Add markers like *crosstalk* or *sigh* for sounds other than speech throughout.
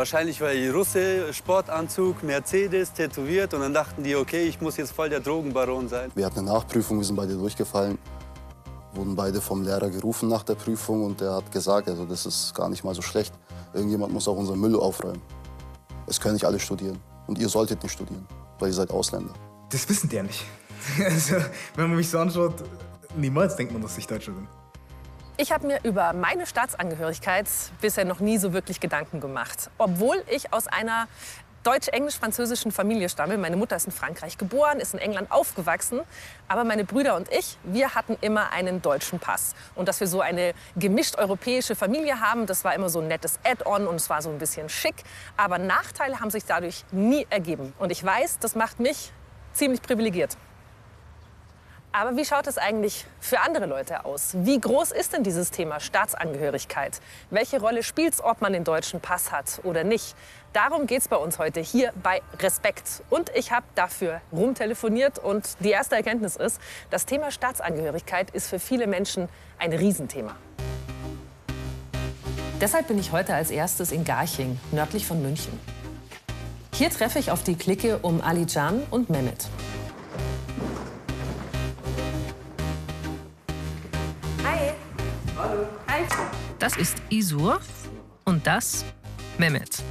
Wahrscheinlich war ich Russe, Sportanzug, Mercedes, tätowiert. Und dann dachten die, okay, ich muss jetzt voll der Drogenbaron sein. Wir hatten eine Nachprüfung, wir sind beide durchgefallen. Wurden beide vom Lehrer gerufen nach der Prüfung und der hat gesagt, also das ist gar nicht mal so schlecht. Irgendjemand muss auch unseren Müll aufräumen. Es können nicht alle studieren. Und ihr solltet nicht studieren, weil ihr seid Ausländer. Das wissen die ja nicht. *laughs* Also, wenn man mich so anschaut, niemals denkt man, dass ich Deutscher bin. Ich habe mir über meine Staatsangehörigkeit bisher noch nie so wirklich Gedanken gemacht. Obwohl ich aus einer deutsch-englisch-französischen Familie stamme. Meine Mutter ist in Frankreich geboren, ist in England aufgewachsen. Aber meine Brüder und ich, wir hatten immer einen deutschen Pass. Und dass wir so eine gemischt europäische Familie haben, das war immer so ein nettes Add-on und es war so ein bisschen schick. Aber Nachteile haben sich dadurch nie ergeben. Und ich weiß, das macht mich ziemlich privilegiert. Aber wie schaut es eigentlich für andere Leute aus? Wie groß ist denn dieses Thema Staatsangehörigkeit? Welche Rolle spielt es, ob man den deutschen Pass hat oder nicht? Darum geht es bei uns heute hier bei Respekt. Und ich habe dafür rumtelefoniert und die erste Erkenntnis ist, das Thema Staatsangehörigkeit ist für viele Menschen ein Riesenthema. Deshalb bin ich heute als erstes in Garching, nördlich von München. Hier treffe ich auf die Clique um Ali Can und Mehmet. Das ist Isur und das Mehmet.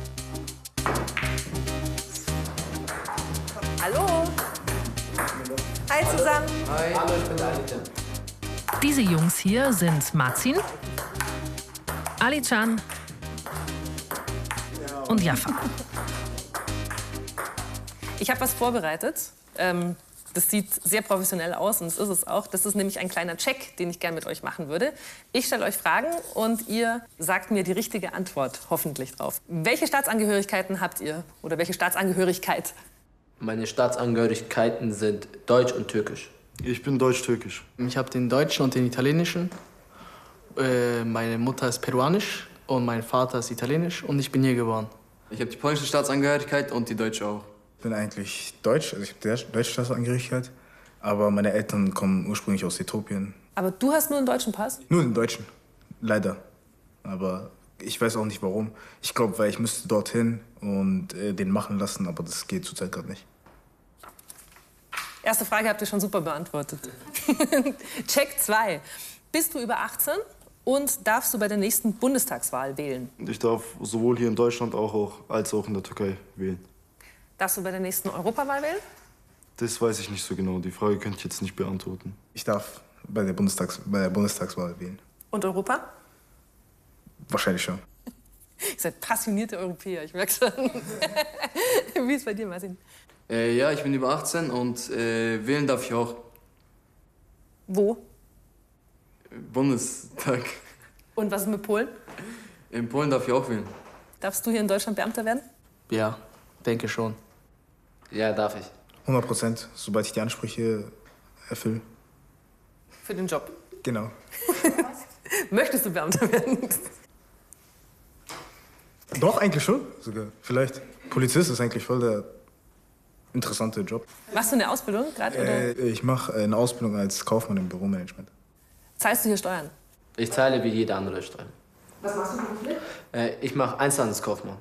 Hallo. Hi zusammen. Hi. Hallo, ich bin der Diese Jungs hier sind Marzin, Ali-Chan und Jaffa. Ich habe was vorbereitet. Ähm, das sieht sehr professionell aus und es ist es auch. Das ist nämlich ein kleiner Check, den ich gerne mit euch machen würde. Ich stelle euch Fragen und ihr sagt mir die richtige Antwort hoffentlich drauf. Welche Staatsangehörigkeiten habt ihr oder welche Staatsangehörigkeit? Meine Staatsangehörigkeiten sind Deutsch und Türkisch. Ich bin deutsch-türkisch. Ich habe den deutschen und den italienischen. Äh, meine Mutter ist peruanisch und mein Vater ist italienisch und ich bin hier geboren. Ich habe die polnische Staatsangehörigkeit und die deutsche auch. Ich bin eigentlich deutsch, also ich habe die deutsche Staatsangehörigkeit, aber meine Eltern kommen ursprünglich aus Äthiopien. Aber du hast nur einen deutschen Pass? Nur den deutschen, leider. Aber ich weiß auch nicht warum. Ich glaube, weil ich müsste dorthin und äh, den machen lassen, aber das geht zurzeit gerade nicht. Erste Frage habt ihr schon super beantwortet. *laughs* Check 2. Bist du über 18 und darfst du bei der nächsten Bundestagswahl wählen? Ich darf sowohl hier in Deutschland auch, auch als auch in der Türkei wählen. Darfst du bei der nächsten Europawahl wählen? Das weiß ich nicht so genau. Die Frage könnte ich jetzt nicht beantworten. Ich darf bei der, Bundestags bei der Bundestagswahl wählen. Und Europa? Wahrscheinlich schon. *laughs* Ihr seid passionierte Europäer, ich merke schon. *laughs* Wie ist es bei dir, Martin? Äh, ja, ich bin über 18 und äh, wählen darf ich auch. Wo? Bundestag. Und was ist mit Polen? In Polen darf ich auch wählen. Darfst du hier in Deutschland Beamter werden? Ja, denke schon. Ja, darf ich. 100 Prozent, sobald ich die Ansprüche erfülle. Für den Job? Genau. *laughs* Möchtest du Beamter werden? Doch, eigentlich schon sogar. Vielleicht. Polizist ist eigentlich voll der interessante Job. Machst du eine Ausbildung gerade? Äh, ich mache eine Ausbildung als Kaufmann im Büromanagement. Zahlst du hier Steuern? Ich zahle wie jeder andere Steuern. Was machst du beruflich? Äh, ich mache Einzelhandelskaufmann.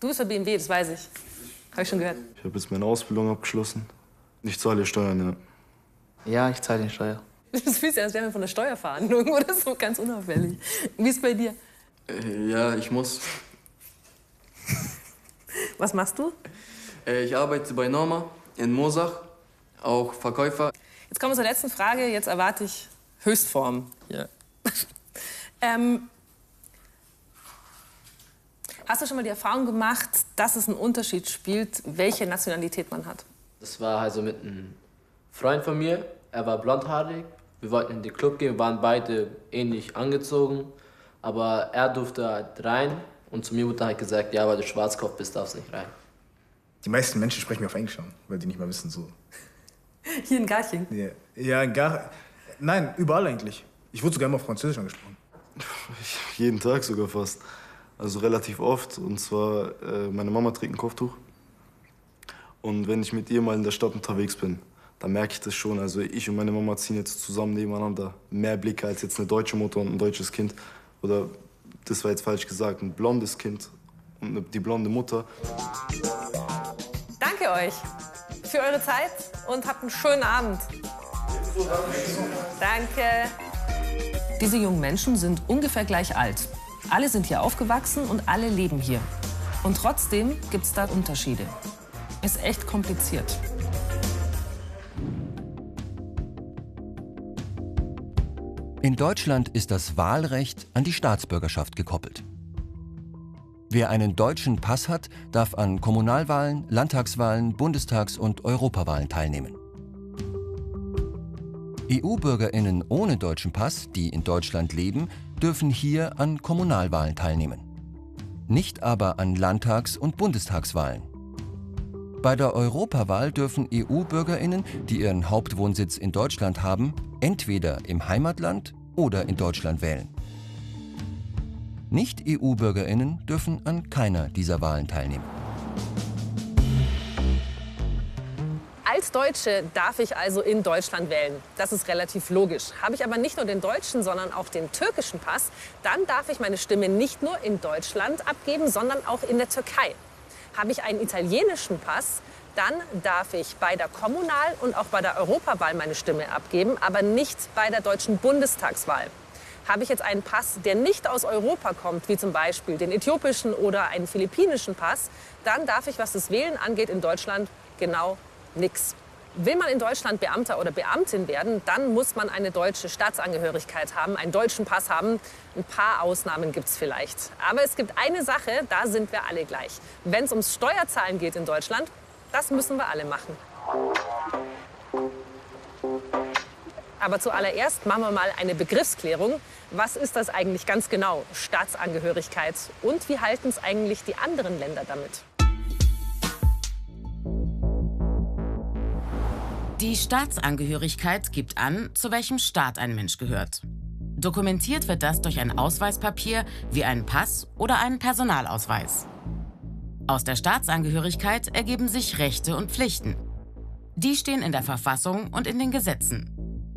Du bist bei BMW, das weiß ich. Habe ich schon gehört. Ich habe jetzt meine Ausbildung abgeschlossen. Ich zahle Steuern, ja. Ja, ich zahle die Steuer. Das fühlt sich, als wären wir von der Steuerverhandlung *laughs* oder so, ganz unauffällig. Wie ist es bei dir? Äh, ja, ich muss. Was machst du? Äh, ich arbeite bei Norma in Mosach, auch Verkäufer. Jetzt kommen wir zur letzten Frage. Jetzt erwarte ich Höchstform. Ja. *laughs* ähm, hast du schon mal die Erfahrung gemacht, dass es einen Unterschied spielt, welche Nationalität man hat? Das war also mit einem Freund von mir. Er war blondhaarig. Wir wollten in den Club gehen, waren beide ähnlich angezogen. Aber er durfte halt rein und zu mir wurde halt gesagt, ja, weil du Schwarzkopf bist, darfst nicht rein. Die meisten Menschen sprechen mir auf Englisch an, weil die nicht mal wissen so. *laughs* Hier in Garching? Ja, ja gar. Nein, überall eigentlich. Ich wurde sogar immer auf Französisch angesprochen. Jeden Tag sogar fast. Also relativ oft. Und zwar, äh, meine Mama trägt ein Kopftuch. Und wenn ich mit ihr mal in der Stadt unterwegs bin, dann merke ich das schon. Also ich und meine Mama ziehen jetzt zusammen nebeneinander. Mehr Blicke als jetzt eine deutsche Mutter und ein deutsches Kind. Oder, das war jetzt falsch gesagt, ein blondes Kind und eine, die blonde Mutter. Danke euch für eure Zeit und habt einen schönen Abend. Danke. Diese jungen Menschen sind ungefähr gleich alt. Alle sind hier aufgewachsen und alle leben hier. Und trotzdem gibt es da Unterschiede. Ist echt kompliziert. In Deutschland ist das Wahlrecht an die Staatsbürgerschaft gekoppelt. Wer einen deutschen Pass hat, darf an Kommunalwahlen, Landtagswahlen, Bundestags- und Europawahlen teilnehmen. EU-Bürgerinnen ohne deutschen Pass, die in Deutschland leben, dürfen hier an Kommunalwahlen teilnehmen. Nicht aber an Landtags- und Bundestagswahlen. Bei der Europawahl dürfen EU-Bürgerinnen, die ihren Hauptwohnsitz in Deutschland haben, entweder im Heimatland oder in Deutschland wählen. Nicht-EU-Bürgerinnen dürfen an keiner dieser Wahlen teilnehmen. Deutsche darf ich also in Deutschland wählen. Das ist relativ logisch. Habe ich aber nicht nur den deutschen, sondern auch den türkischen Pass, dann darf ich meine Stimme nicht nur in Deutschland abgeben, sondern auch in der Türkei. Habe ich einen italienischen Pass, dann darf ich bei der Kommunal- und auch bei der Europawahl meine Stimme abgeben, aber nicht bei der deutschen Bundestagswahl. Habe ich jetzt einen Pass, der nicht aus Europa kommt, wie zum Beispiel den äthiopischen oder einen philippinischen Pass, dann darf ich, was das Wählen angeht, in Deutschland genau nichts. Will man in Deutschland Beamter oder Beamtin werden, dann muss man eine deutsche Staatsangehörigkeit haben, einen deutschen Pass haben. Ein paar Ausnahmen gibt es vielleicht. Aber es gibt eine Sache, da sind wir alle gleich. Wenn es ums Steuerzahlen geht in Deutschland, das müssen wir alle machen. Aber zuallererst machen wir mal eine Begriffsklärung. Was ist das eigentlich ganz genau, Staatsangehörigkeit? Und wie halten es eigentlich die anderen Länder damit? Die Staatsangehörigkeit gibt an, zu welchem Staat ein Mensch gehört. Dokumentiert wird das durch ein Ausweispapier wie einen Pass oder einen Personalausweis. Aus der Staatsangehörigkeit ergeben sich Rechte und Pflichten. Die stehen in der Verfassung und in den Gesetzen.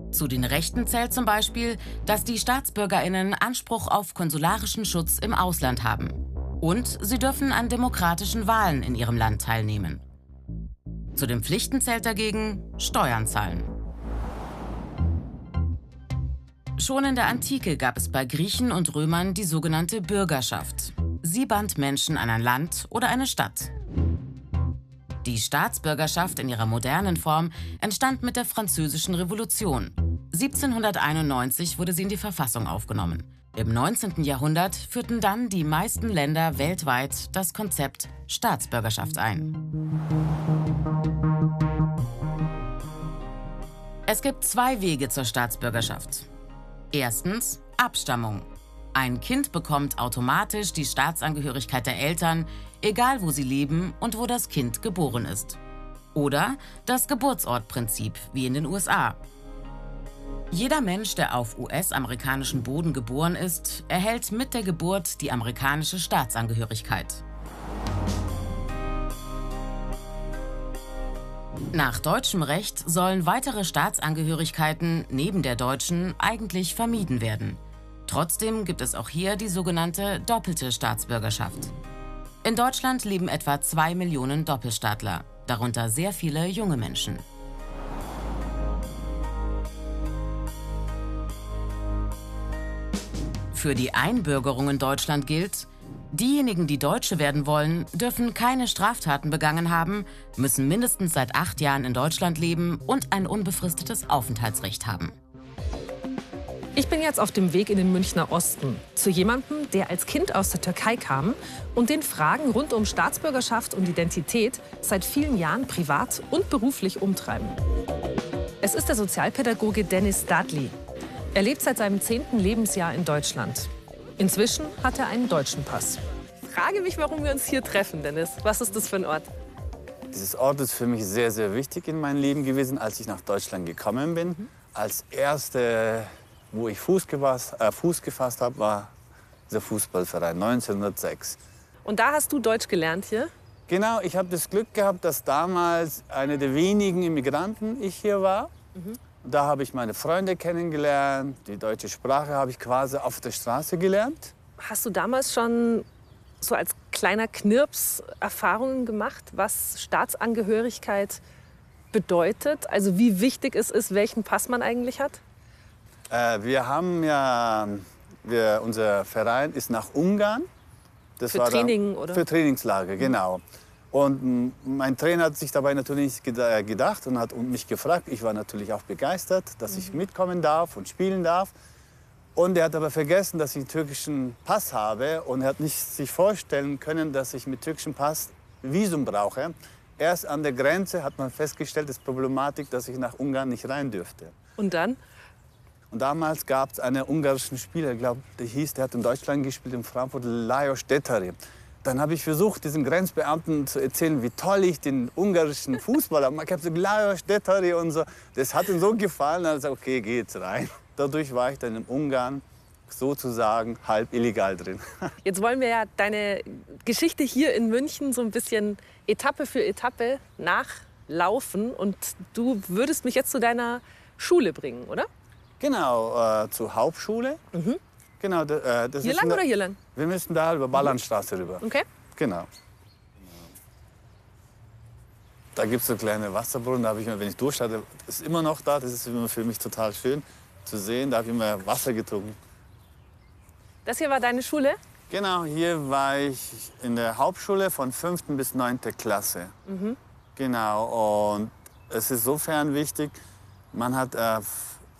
Zu den Rechten zählt zum Beispiel, dass die Staatsbürgerinnen Anspruch auf konsularischen Schutz im Ausland haben. Und sie dürfen an demokratischen Wahlen in ihrem Land teilnehmen. Zu den Pflichten zählt dagegen Steuern zahlen. Schon in der Antike gab es bei Griechen und Römern die sogenannte Bürgerschaft. Sie band Menschen an ein Land oder eine Stadt. Die Staatsbürgerschaft in ihrer modernen Form entstand mit der Französischen Revolution. 1791 wurde sie in die Verfassung aufgenommen. Im 19. Jahrhundert führten dann die meisten Länder weltweit das Konzept Staatsbürgerschaft ein. Es gibt zwei Wege zur Staatsbürgerschaft. Erstens Abstammung. Ein Kind bekommt automatisch die Staatsangehörigkeit der Eltern, egal wo sie leben und wo das Kind geboren ist. Oder das Geburtsortprinzip, wie in den USA. Jeder Mensch, der auf US-amerikanischem Boden geboren ist, erhält mit der Geburt die amerikanische Staatsangehörigkeit. Nach deutschem Recht sollen weitere Staatsangehörigkeiten neben der deutschen eigentlich vermieden werden. Trotzdem gibt es auch hier die sogenannte doppelte Staatsbürgerschaft. In Deutschland leben etwa zwei Millionen Doppelstaatler, darunter sehr viele junge Menschen. Für die Einbürgerung in Deutschland gilt, diejenigen, die Deutsche werden wollen, dürfen keine Straftaten begangen haben, müssen mindestens seit acht Jahren in Deutschland leben und ein unbefristetes Aufenthaltsrecht haben. Ich bin jetzt auf dem Weg in den Münchner Osten zu jemandem, der als Kind aus der Türkei kam und den Fragen rund um Staatsbürgerschaft und Identität seit vielen Jahren privat und beruflich umtreiben. Es ist der Sozialpädagoge Dennis Dudley. Er lebt seit seinem zehnten Lebensjahr in Deutschland. Inzwischen hat er einen deutschen Pass. Frage mich, warum wir uns hier treffen, Dennis. Was ist das für ein Ort? Dieses Ort ist für mich sehr, sehr wichtig in meinem Leben gewesen, als ich nach Deutschland gekommen bin. Mhm. Als erste, wo ich Fuß gefasst, äh, Fuß gefasst habe, war dieser Fußballverein 1906. Und da hast du Deutsch gelernt hier? Genau, ich habe das Glück gehabt, dass damals eine der wenigen Immigranten ich hier war. Mhm. Da habe ich meine Freunde kennengelernt. Die deutsche Sprache habe ich quasi auf der Straße gelernt. Hast du damals schon so als kleiner Knirps Erfahrungen gemacht, was Staatsangehörigkeit bedeutet? Also wie wichtig es ist, welchen Pass man eigentlich hat? Äh, wir haben ja, wir, unser Verein ist nach Ungarn. Das für Training, da, oder? Für Trainingslager, genau. Und mein Trainer hat sich dabei natürlich äh, gedacht und hat mich gefragt. Ich war natürlich auch begeistert, dass mhm. ich mitkommen darf und spielen darf. Und er hat aber vergessen, dass ich einen türkischen Pass habe und er hat nicht sich vorstellen können, dass ich mit türkischem Pass Visum brauche. Erst an der Grenze hat man festgestellt, das Problematik, dass ich nach Ungarn nicht rein dürfte. Und dann? Und damals gab es einen ungarischen Spieler, ich glaube, der hieß, der hat in Deutschland gespielt, in Frankfurt, Lajos Detari. Dann habe ich versucht, diesen Grenzbeamten zu erzählen, wie toll ich den ungarischen Fußball habe. Ich habe gesagt, Lajos Detari und so. Das hat ihm so gefallen, er hat gesagt, okay, geh jetzt rein. Dadurch war ich dann in Ungarn sozusagen halb illegal drin. *laughs* Jetzt wollen wir ja deine Geschichte hier in München so ein bisschen Etappe für Etappe nachlaufen. Und du würdest mich jetzt zu deiner Schule bringen, oder? Genau, äh, zur Hauptschule. Mhm. Genau, äh, das hier lang oder hier lang? Wir müssen da über Ballernstraße rüber. Okay. Genau. Da gibt es so kleine Wasserbrunnen, da habe ich, wenn ich durchstarte, ist immer noch da. Das ist immer für mich total schön zu sehen. Da habe ich immer Wasser getrunken. Das hier war deine Schule? Genau, hier war ich in der Hauptschule von 5. bis 9. Klasse. Mhm. Genau, und es ist sofern wichtig, man hat äh,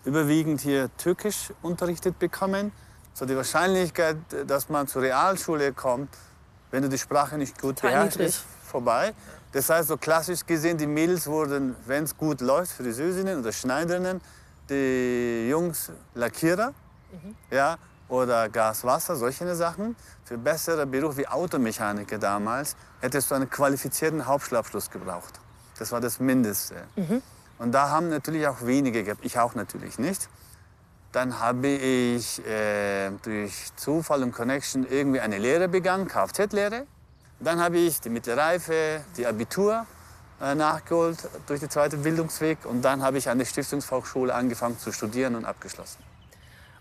überwiegend hier Türkisch unterrichtet bekommen. So die Wahrscheinlichkeit, dass man zur Realschule kommt, wenn du die Sprache nicht gut beherrschst, ist vorbei. Das heißt, so klassisch gesehen, die Mädels wurden, wenn es gut läuft, Friseurinnen oder Schneiderinnen, die Jungs Lackierer mhm. ja, oder Gaswasser, solche Sachen. Für bessere Berufe wie Automechaniker damals hättest du einen qualifizierten Hauptschulabschluss gebraucht. Das war das Mindeste. Mhm. Und da haben natürlich auch wenige gehabt, ich auch natürlich nicht. Dann habe ich äh, durch Zufall und Connection irgendwie eine Lehre begangen, Kfz-Lehre. Dann habe ich die mittlere Reife, die Abitur äh, nachgeholt durch den zweiten Bildungsweg. Und dann habe ich an der Stiftungsfachschule angefangen zu studieren und abgeschlossen.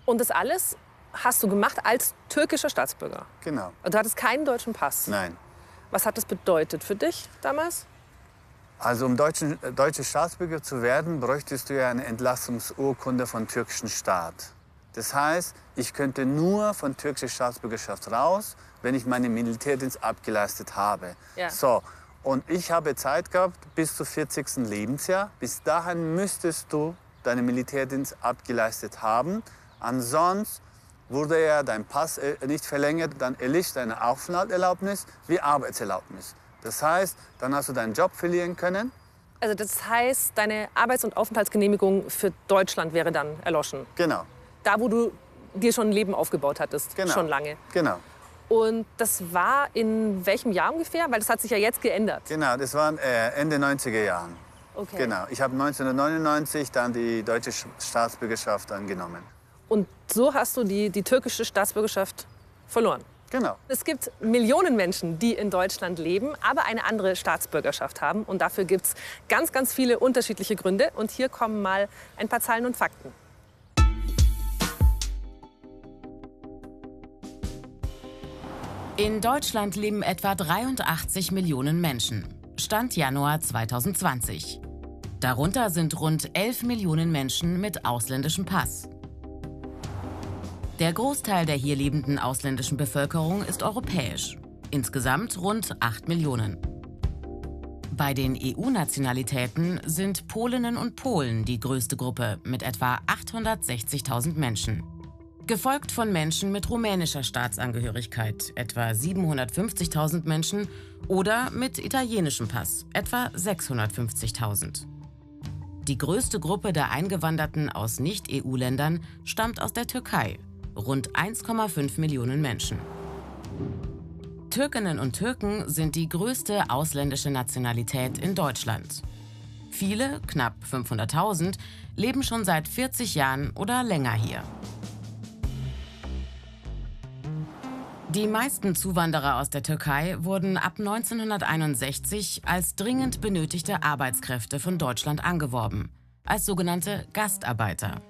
Und das alles hast du gemacht als türkischer Staatsbürger? Genau. Du hattest keinen deutschen Pass? Nein. Was hat das bedeutet für dich damals? Also um deutschen, äh, deutscher Staatsbürger zu werden, bräuchtest du ja eine Entlassungsurkunde von türkischen Staat. Das heißt, ich könnte nur von türkischer Staatsbürgerschaft raus, wenn ich meinen Militärdienst abgeleistet habe. Ja. So, und ich habe Zeit gehabt bis zum 40. Lebensjahr. Bis dahin müsstest du deinen Militärdienst abgeleistet haben. Ansonsten wurde ja dein Pass äh, nicht verlängert, dann erlischt deine Aufenthaltserlaubnis wie Arbeitserlaubnis. Das heißt, dann hast du deinen Job verlieren können. Also das heißt, deine Arbeits- und Aufenthaltsgenehmigung für Deutschland wäre dann erloschen? Genau. Da, wo du dir schon ein Leben aufgebaut hattest, genau. schon lange? Genau. Und das war in welchem Jahr ungefähr? Weil das hat sich ja jetzt geändert. Genau, das war äh, Ende 90er Jahren. Okay. Genau. Ich habe 1999 dann die deutsche Staatsbürgerschaft angenommen. Und so hast du die, die türkische Staatsbürgerschaft verloren? Genau. Es gibt Millionen Menschen, die in Deutschland leben, aber eine andere Staatsbürgerschaft haben. Und dafür gibt es ganz, ganz viele unterschiedliche Gründe. Und hier kommen mal ein paar Zahlen und Fakten. In Deutschland leben etwa 83 Millionen Menschen. Stand Januar 2020. Darunter sind rund 11 Millionen Menschen mit ausländischem Pass. Der Großteil der hier lebenden ausländischen Bevölkerung ist europäisch. Insgesamt rund 8 Millionen. Bei den EU-Nationalitäten sind Polinnen und Polen die größte Gruppe mit etwa 860.000 Menschen. Gefolgt von Menschen mit rumänischer Staatsangehörigkeit, etwa 750.000 Menschen, oder mit italienischem Pass, etwa 650.000. Die größte Gruppe der Eingewanderten aus Nicht-EU-Ländern stammt aus der Türkei, rund 1,5 Millionen Menschen. Türkinnen und Türken sind die größte ausländische Nationalität in Deutschland. Viele, knapp 500.000, leben schon seit 40 Jahren oder länger hier. Die meisten Zuwanderer aus der Türkei wurden ab 1961 als dringend benötigte Arbeitskräfte von Deutschland angeworben, als sogenannte Gastarbeiter.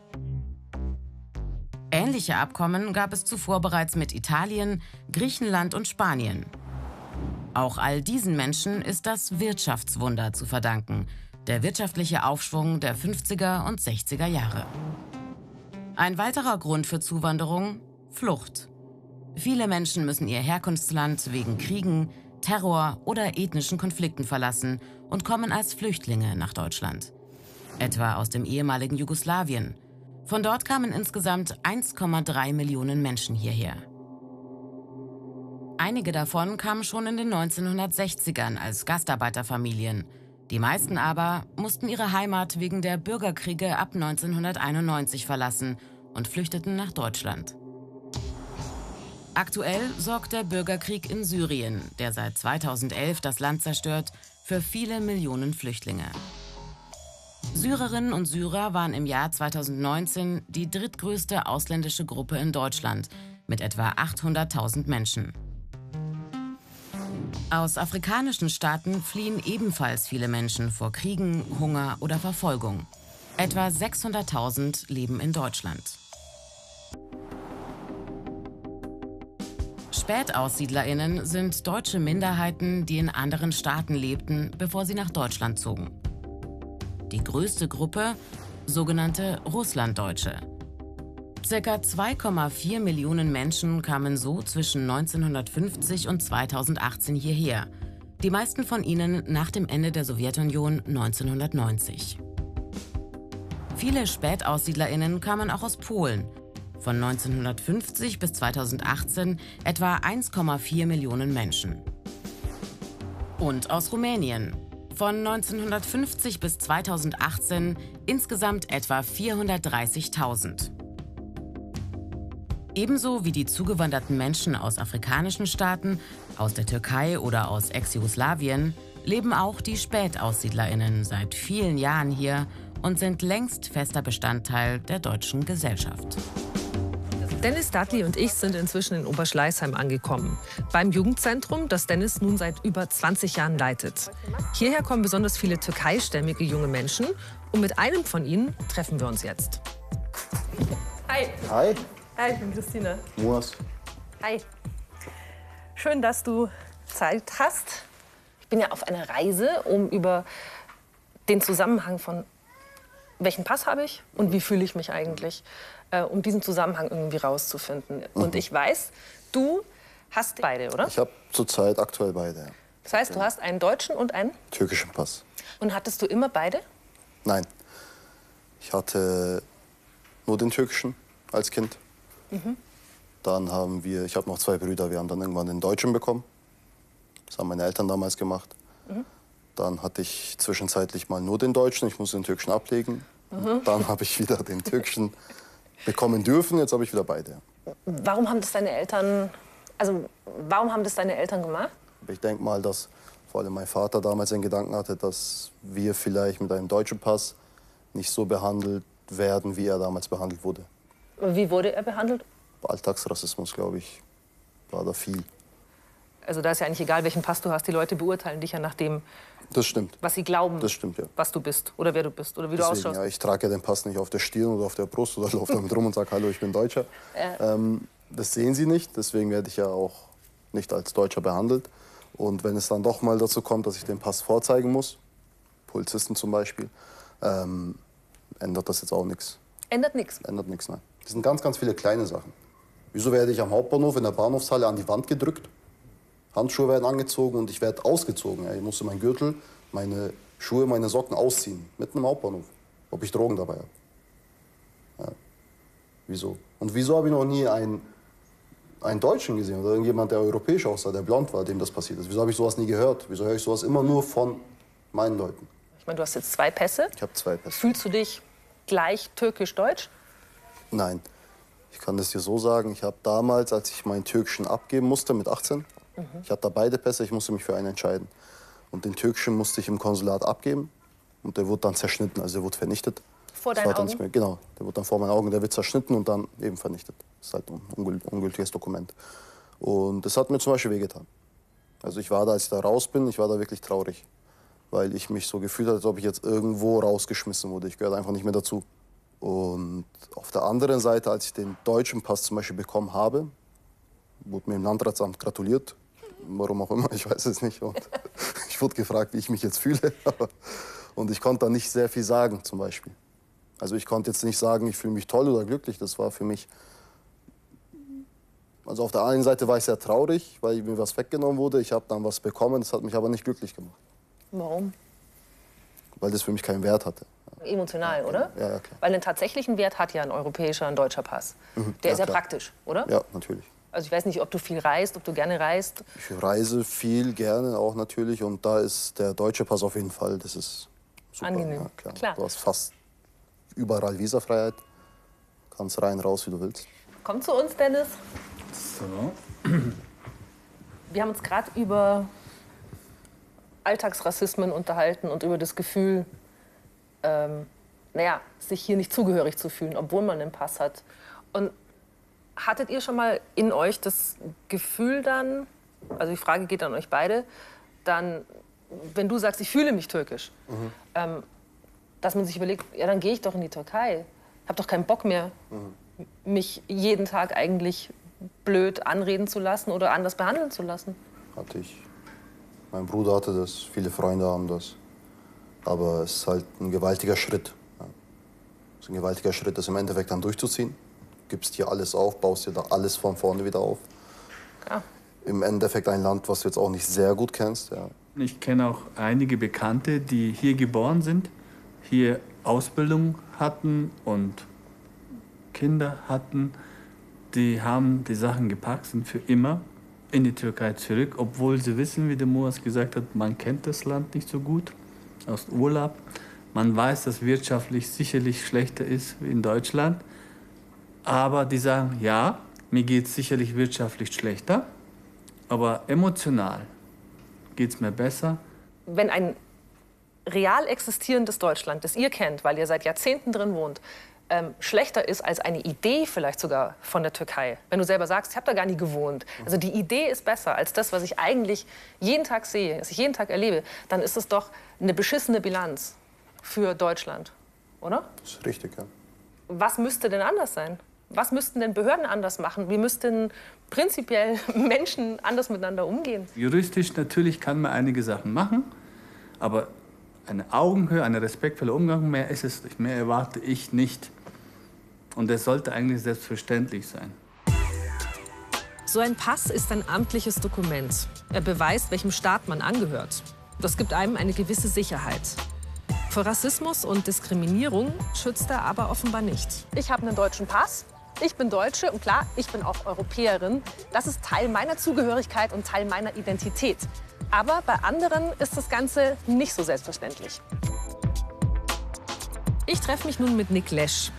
Ähnliche Abkommen gab es zuvor bereits mit Italien, Griechenland und Spanien. Auch all diesen Menschen ist das Wirtschaftswunder zu verdanken, der wirtschaftliche Aufschwung der 50er und 60er Jahre. Ein weiterer Grund für Zuwanderung? Flucht. Viele Menschen müssen ihr Herkunftsland wegen Kriegen, Terror oder ethnischen Konflikten verlassen und kommen als Flüchtlinge nach Deutschland. Etwa aus dem ehemaligen Jugoslawien. Von dort kamen insgesamt 1,3 Millionen Menschen hierher. Einige davon kamen schon in den 1960ern als Gastarbeiterfamilien. Die meisten aber mussten ihre Heimat wegen der Bürgerkriege ab 1991 verlassen und flüchteten nach Deutschland. Aktuell sorgt der Bürgerkrieg in Syrien, der seit 2011 das Land zerstört, für viele Millionen Flüchtlinge. Syrerinnen und Syrer waren im Jahr 2019 die drittgrößte ausländische Gruppe in Deutschland mit etwa 800.000 Menschen. Aus afrikanischen Staaten fliehen ebenfalls viele Menschen vor Kriegen, Hunger oder Verfolgung. Etwa 600.000 leben in Deutschland. Spätaussiedlerinnen sind deutsche Minderheiten, die in anderen Staaten lebten, bevor sie nach Deutschland zogen. Die größte Gruppe sogenannte Russlanddeutsche. Circa 2,4 Millionen Menschen kamen so zwischen 1950 und 2018 hierher. Die meisten von ihnen nach dem Ende der Sowjetunion 1990. Viele Spätaussiedlerinnen kamen auch aus Polen. Von 1950 bis 2018 etwa 1,4 Millionen Menschen. Und aus Rumänien. Von 1950 bis 2018 insgesamt etwa 430.000. Ebenso wie die zugewanderten Menschen aus afrikanischen Staaten, aus der Türkei oder aus Ex-Jugoslawien leben auch die Spätaussiedlerinnen seit vielen Jahren hier und sind längst fester Bestandteil der deutschen Gesellschaft. Dennis Dudley und ich sind inzwischen in Oberschleißheim angekommen. Beim Jugendzentrum, das Dennis nun seit über 20 Jahren leitet. Hierher kommen besonders viele türkeistämmige junge Menschen und mit einem von ihnen treffen wir uns jetzt. Hi. Hi. Hi, ich bin Christine. Moas. Hi. Schön, dass du Zeit hast. Ich bin ja auf einer Reise, um über den Zusammenhang von welchen Pass habe ich und wie fühle ich mich eigentlich, äh, um diesen Zusammenhang irgendwie rauszufinden. Mhm. Und ich weiß, du hast beide, oder? Ich habe zurzeit aktuell beide. ja. Das heißt, du hast einen deutschen und einen. Türkischen Pass. Und hattest du immer beide? Nein. Ich hatte nur den türkischen als Kind. Mhm. Dann haben wir, ich habe noch zwei Brüder, wir haben dann irgendwann den deutschen bekommen. Das haben meine Eltern damals gemacht. Mhm. Dann hatte ich zwischenzeitlich mal nur den deutschen, ich musste den türkischen ablegen. Mhm. Dann habe ich wieder den türkischen *laughs* bekommen dürfen, jetzt habe ich wieder beide. Warum haben das deine Eltern, also warum haben das deine Eltern gemacht? Ich denke mal, dass vor allem mein Vater damals den Gedanken hatte, dass wir vielleicht mit einem deutschen Pass nicht so behandelt werden, wie er damals behandelt wurde. Wie wurde er behandelt? Alltagsrassismus, glaube ich, war da viel. Also da ist ja eigentlich egal, welchen Pass du hast. Die Leute beurteilen dich ja nach dem, Das stimmt. was sie glauben, Das stimmt, ja. was du bist oder wer du bist oder wie du Deswegen, ausschaust. ja, ich trage ja den Pass nicht auf der Stirn oder auf der Brust oder *laughs* laufe damit rum und sage, hallo, ich bin Deutscher. Ja. Ähm, das sehen sie nicht, deswegen werde ich ja auch nicht als Deutscher behandelt. Und wenn es dann doch mal dazu kommt, dass ich den Pass vorzeigen muss, Polizisten zum Beispiel, ähm, ändert das jetzt auch nichts. Ändert nichts. Ändert nichts, nein. Das sind ganz, ganz viele kleine Sachen. Wieso werde ich am Hauptbahnhof in der Bahnhofshalle an die Wand gedrückt? Handschuhe werden angezogen und ich werde ausgezogen. Ja, Ich musste meinen Gürtel, meine Schuhe, meine Socken ausziehen. Mitten im Hauptbahnhof. Ob ich Drogen dabei habe. Ja. Wieso? Und wieso habe ich noch nie einen, einen Deutschen gesehen oder irgendjemand, der europäisch aussah, der blond war, dem das passiert ist? Wieso habe ich sowas nie gehört? Wieso höre ich sowas immer nur von meinen Leuten? Ich meine, du hast jetzt zwei Pässe. Ich habe zwei Pässe. Fühlst du dich gleich türkisch-deutsch? Nein. Ich kann das dir so sagen, ich habe damals, als ich meinen türkischen abgeben musste mit 18, Mhm. ich hatte da beide Pässe, ich musste mich für einen entscheiden. Und den türkischen musste ich im Konsulat abgeben und der wurde dann zerschnitten, also der wurde vernichtet. Vor deinen Augen? mehr, genau, der wurde dann vor meinen Augen, der wird zerschnitten und dann eben vernichtet. Das ist halt ein ungül- ungültiges Dokument. Und das hat mir zum Beispiel wehgetan. Also ich war da, als ich da raus bin, ich war da wirklich traurig. Weil ich mich so gefühlt habe, als ob ich jetzt irgendwo rausgeschmissen wurde. Ich gehörte einfach nicht mehr dazu. Und auf der anderen Seite, als ich den deutschen Pass zum Beispiel bekommen habe, wurde mir im Landratsamt gratuliert. Warum auch immer, ich weiß es nicht. Und *laughs* ich wurde gefragt, wie ich mich jetzt fühle. *laughs* Und ich konnte da nicht sehr viel sagen, zum Beispiel. Also ich konnte jetzt nicht sagen, ich fühle mich toll oder glücklich. Das war für mich... Also auf der einen Seite war ich sehr traurig, weil mir was weggenommen wurde. Ich habe dann was bekommen, das hat mich aber nicht glücklich gemacht. Warum? Weil das für mich keinen Wert hatte. Emotional, oder? Ja, ja, klar. Weil einen tatsächlichen Wert hat ja ein europäischer, ein deutscher Pass. Mhm, Der ja, ist ja klar. praktisch, oder? Ja, natürlich. Also ich weiß nicht, ob du viel reist, ob du gerne reist. Ich reise viel, gerne auch natürlich. Und da ist der deutsche Pass auf jeden Fall, das ist super. Angenehm. Ja, klar. Klar. Du hast fast überall Visafreiheit. Kannst rein, raus, wie du willst. Komm zu uns, Dennis. So. Wir haben uns gerade über Alltagsrassismen unterhalten und über das Gefühl, ähm, naja, sich hier nicht zugehörig zu fühlen, obwohl man einen Pass hat. Und hattet ihr schon mal in euch das Gefühl dann, also die Frage geht an euch beide, dann, wenn du sagst, ich fühle mich türkisch, ähm, dass man sich überlegt, ja, dann gehe ich doch in die Türkei. Ich habe doch keinen Bock mehr, mich jeden Tag eigentlich blöd anreden zu lassen oder anders behandeln zu lassen. Hatte ich. Mein Bruder hatte das, viele Freunde haben das. Aber es ist halt ein gewaltiger Schritt. Ja. Es ist ein gewaltiger Schritt, das im Endeffekt dann durchzuziehen. Gibst dir alles auf, baust dir da alles von vorne wieder auf. Ja. Im Endeffekt ein Land, was du jetzt auch nicht sehr gut kennst. Ja. Ich kenne auch einige Bekannte, die hier geboren sind, hier Ausbildung hatten und Kinder hatten. Die haben die Sachen gepackt, sind für immer in die Türkei zurück, obwohl sie wissen, wie der Moas gesagt hat, man kennt das Land nicht so gut aus Urlaub. Man weiß, dass wirtschaftlich sicherlich schlechter ist wie in Deutschland. Aber die sagen, ja, mir geht es sicherlich wirtschaftlich schlechter, aber emotional geht es mir besser. wenn ein real existierendes Deutschland, das ihr kennt, weil ihr seit Jahrzehnten drin wohnt, ähm, schlechter ist als eine Idee vielleicht sogar von der Türkei. Wenn du selber sagst, ich habe da gar nie gewohnt. Also die Idee ist besser als das, was ich eigentlich jeden Tag sehe, was ich jeden Tag erlebe, dann ist es doch eine beschissene Bilanz für Deutschland, oder? Das ist richtig, ja. Was müsste denn anders sein? Was müssten denn Behörden anders machen? Wie müssten prinzipiell *laughs* Menschen anders miteinander umgehen? Juristisch natürlich kann man einige Sachen machen, aber eine Augenhöhe, ein respektvoller Umgang, mehr ist es nicht. Mehr erwarte ich nicht. Und das sollte eigentlich selbstverständlich sein. So ein Pass ist ein amtliches Dokument. Er beweist, welchem Staat man angehört. Das gibt einem eine gewisse Sicherheit. Vor Rassismus und Diskriminierung schützt er aber offenbar nicht. Ich habe einen deutschen Pass. Ich bin Deutsche und klar, ich bin auch Europäerin. Das ist Teil meiner Zugehörigkeit und Teil meiner Identität. Aber bei anderen ist das Ganze nicht so selbstverständlich. Ich treffe mich nun mit Nick Lesch.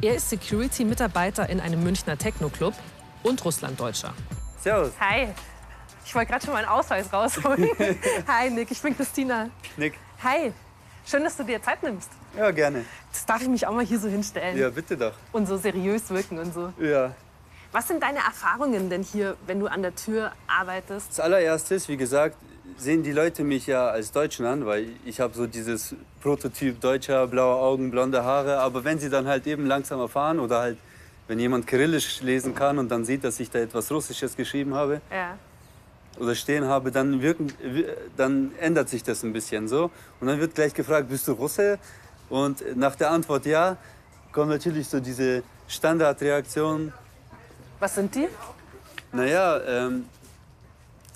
Er ist Security-Mitarbeiter in einem Münchner Techno-Club und Russlanddeutscher. Servus. Hi. Ich wollte gerade schon meinen Ausweis rausholen. *laughs* Hi, Nick. Ich bin Christina. Nick. Hi. Schön, dass du dir Zeit nimmst. Ja, gerne. Das darf ich mich auch mal hier so hinstellen. Ja, bitte doch. Und so seriös wirken und so. Ja. Was sind deine Erfahrungen denn hier, wenn du an der Tür arbeitest? Das allererste ist, wie gesagt, sehen die Leute mich ja als Deutschen an, weil ich habe so dieses Prototyp Deutscher, blaue Augen, blonde Haare. Aber wenn sie dann halt eben langsam erfahren oder halt, wenn jemand Kyrillisch lesen kann und dann sieht, dass ich da etwas Russisches geschrieben habe Ja. oder stehen habe, dann, wirken, dann ändert sich das ein bisschen so. Und dann wird gleich gefragt, bist du Russe? Und nach der Antwort ja, kommt natürlich so diese Standardreaktion, Was sind die? Naja, ähm,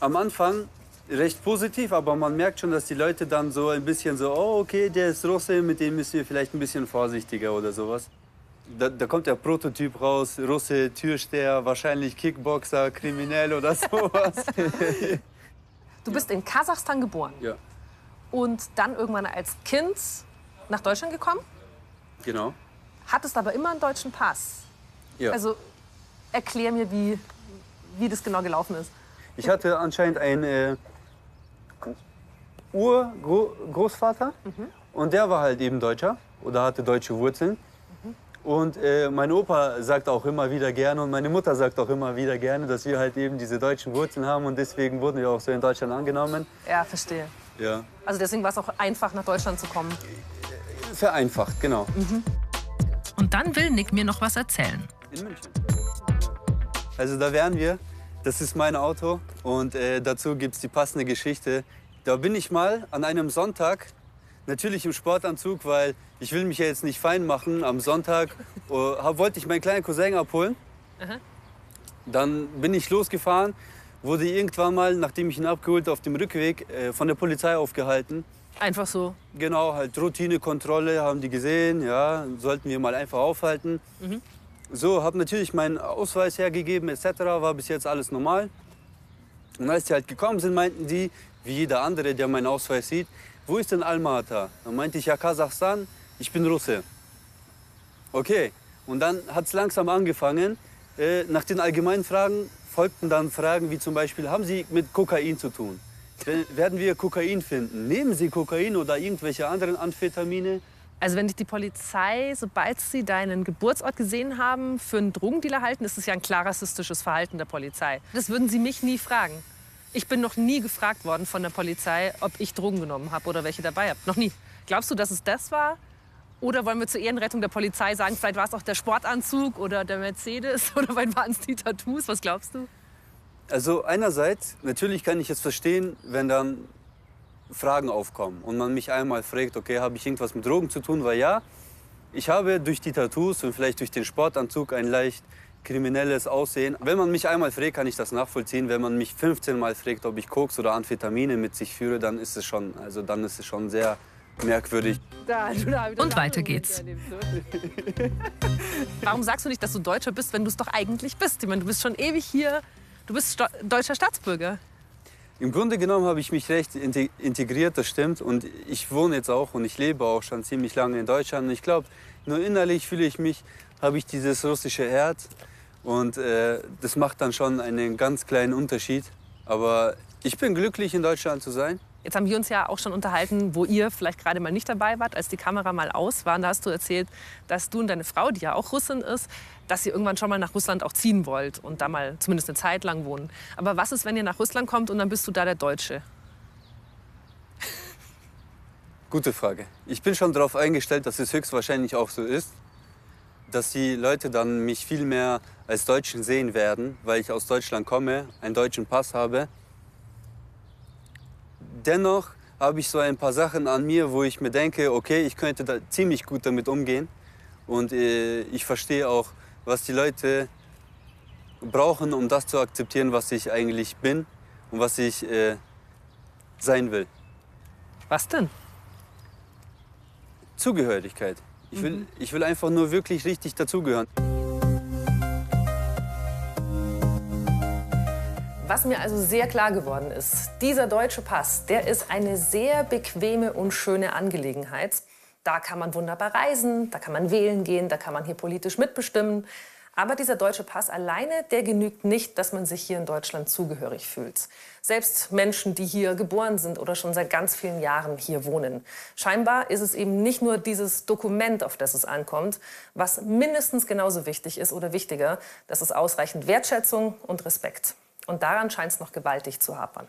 am Anfang recht positiv, aber man merkt schon, dass die Leute dann so ein bisschen so, oh okay, der ist Russe, mit dem müssen wir vielleicht ein bisschen vorsichtiger oder sowas. Da, da kommt der Prototyp raus, Russe, Türsteher, wahrscheinlich Kickboxer, kriminell oder *laughs* sowas. Du bist in Kasachstan geboren ja, und dann irgendwann als Kind nach Deutschland gekommen, genau. hattest aber immer einen deutschen Pass. Ja. Also erklär mir, wie, wie das genau gelaufen ist. Ich hatte anscheinend einen äh, Urgroßvater und der war halt eben Deutscher oder hatte deutsche Wurzeln. Und äh, mein Opa sagt auch immer wieder gerne und meine Mutter sagt auch immer wieder gerne, dass wir halt eben diese deutschen Wurzeln haben und deswegen wurden wir auch so in Deutschland angenommen. Ja, verstehe. Ja. Also deswegen war es auch einfach, nach Deutschland zu kommen. Vereinfacht, genau. Und dann will Nick mir noch was erzählen. In München. Also da wären wir Das ist mein Auto und äh, dazu gibt es die passende Geschichte. Da bin ich mal an einem Sonntag, natürlich im Sportanzug, weil ich will mich ja jetzt nicht fein machen. Am Sonntag äh, wollte ich meinen kleinen Cousin abholen. Aha. Dann bin ich losgefahren, wurde irgendwann mal, nachdem ich ihn abgeholt auf dem Rückweg, äh, von der Polizei aufgehalten. Einfach so. Genau, halt Routinekontrolle, haben die gesehen, ja, sollten wir mal einfach aufhalten. Mhm. So, habe natürlich meinen Ausweis hergegeben etc., war bis jetzt alles normal. Und als die halt gekommen sind, meinten die, wie jeder andere, der meinen Ausweis sieht, wo ist denn Almata? Dann meinte ich, ja, Kasachstan, ich bin Russe. Okay, und dann hat es langsam angefangen. Äh, nach den allgemeinen Fragen folgten dann Fragen wie zum Beispiel, haben Sie mit Kokain zu tun? Wer- Werden wir Kokain finden? Nehmen Sie Kokain oder irgendwelche anderen Amphetamine? Also wenn dich die Polizei, sobald sie deinen Geburtsort gesehen haben, für einen Drogendealer halten, ist es ja ein klar rassistisches Verhalten der Polizei. Das würden sie mich nie fragen. Ich bin noch nie gefragt worden von der Polizei, ob ich Drogen genommen habe oder welche dabei habe. Noch nie. Glaubst du, dass es das war? Oder wollen wir zur Ehrenrettung der Polizei sagen, vielleicht war es auch der Sportanzug oder der Mercedes *laughs* oder waren es die Tattoos? Was glaubst du? Also einerseits, natürlich kann ich es verstehen, wenn dann Fragen aufkommen und man mich einmal fragt, okay, habe ich irgendwas mit Drogen zu tun? Weil ja, ich habe durch die Tattoos und vielleicht durch den Sportanzug ein leicht kriminelles Aussehen. Wenn man mich einmal fragt, kann ich das nachvollziehen. Wenn man mich 15 Mal fragt, ob ich Koks oder Amphetamine mit sich führe, dann ist es schon, also dann ist es schon sehr merkwürdig. Und weiter geht's. *laughs* *laughs* Warum sagst du nicht, dass du Deutscher bist, wenn du es doch eigentlich bist? Ich meine, du bist schon ewig hier. Du bist sto- deutscher Staatsbürger. Im Grunde genommen habe ich mich recht inte- integriert, das stimmt. Und ich wohne jetzt auch und ich lebe auch schon ziemlich lange in Deutschland. Und ich glaube, nur innerlich fühle ich mich, habe ich dieses russische Herz. Und äh, das macht dann schon einen ganz kleinen Unterschied. Aber ich bin glücklich, in Deutschland zu sein. Jetzt haben wir uns ja auch schon unterhalten, wo ihr vielleicht gerade mal nicht dabei wart, als die Kamera mal aus war. Da hast du erzählt, dass du und deine Frau, die ja auch Russin ist, dass ihr irgendwann schon mal nach Russland auch ziehen wollt und da mal zumindest eine Zeit lang wohnen. Aber was ist, wenn ihr nach Russland kommt und dann bist du da der Deutsche? Gute Frage. Ich bin schon darauf eingestellt, dass es höchstwahrscheinlich auch so ist, dass die Leute dann mich viel mehr als Deutschen sehen werden, weil ich aus Deutschland komme, einen deutschen Pass habe. Dennoch habe ich so ein paar Sachen an mir, wo ich mir denke, okay, ich könnte da ziemlich gut damit umgehen. Und äh, ich verstehe auch, was die Leute brauchen, um das zu akzeptieren, was ich eigentlich bin und was ich äh, sein will. Was denn? Zugehörigkeit. Ich will, ich will einfach nur wirklich richtig dazugehören. Was mir also sehr klar geworden ist, dieser deutsche Pass, der ist eine sehr bequeme und schöne Angelegenheit. Da kann man wunderbar reisen, da kann man wählen gehen, da kann man hier politisch mitbestimmen. Aber dieser deutsche Pass alleine, der genügt nicht, dass man sich hier in Deutschland zugehörig fühlt. Selbst Menschen, die hier geboren sind oder schon seit ganz vielen Jahren hier wohnen. Scheinbar ist es eben nicht nur dieses Dokument, auf das es ankommt, was mindestens genauso wichtig ist oder wichtiger, das ist ausreichend Wertschätzung und Respekt. Und daran scheint es noch gewaltig zu hapern.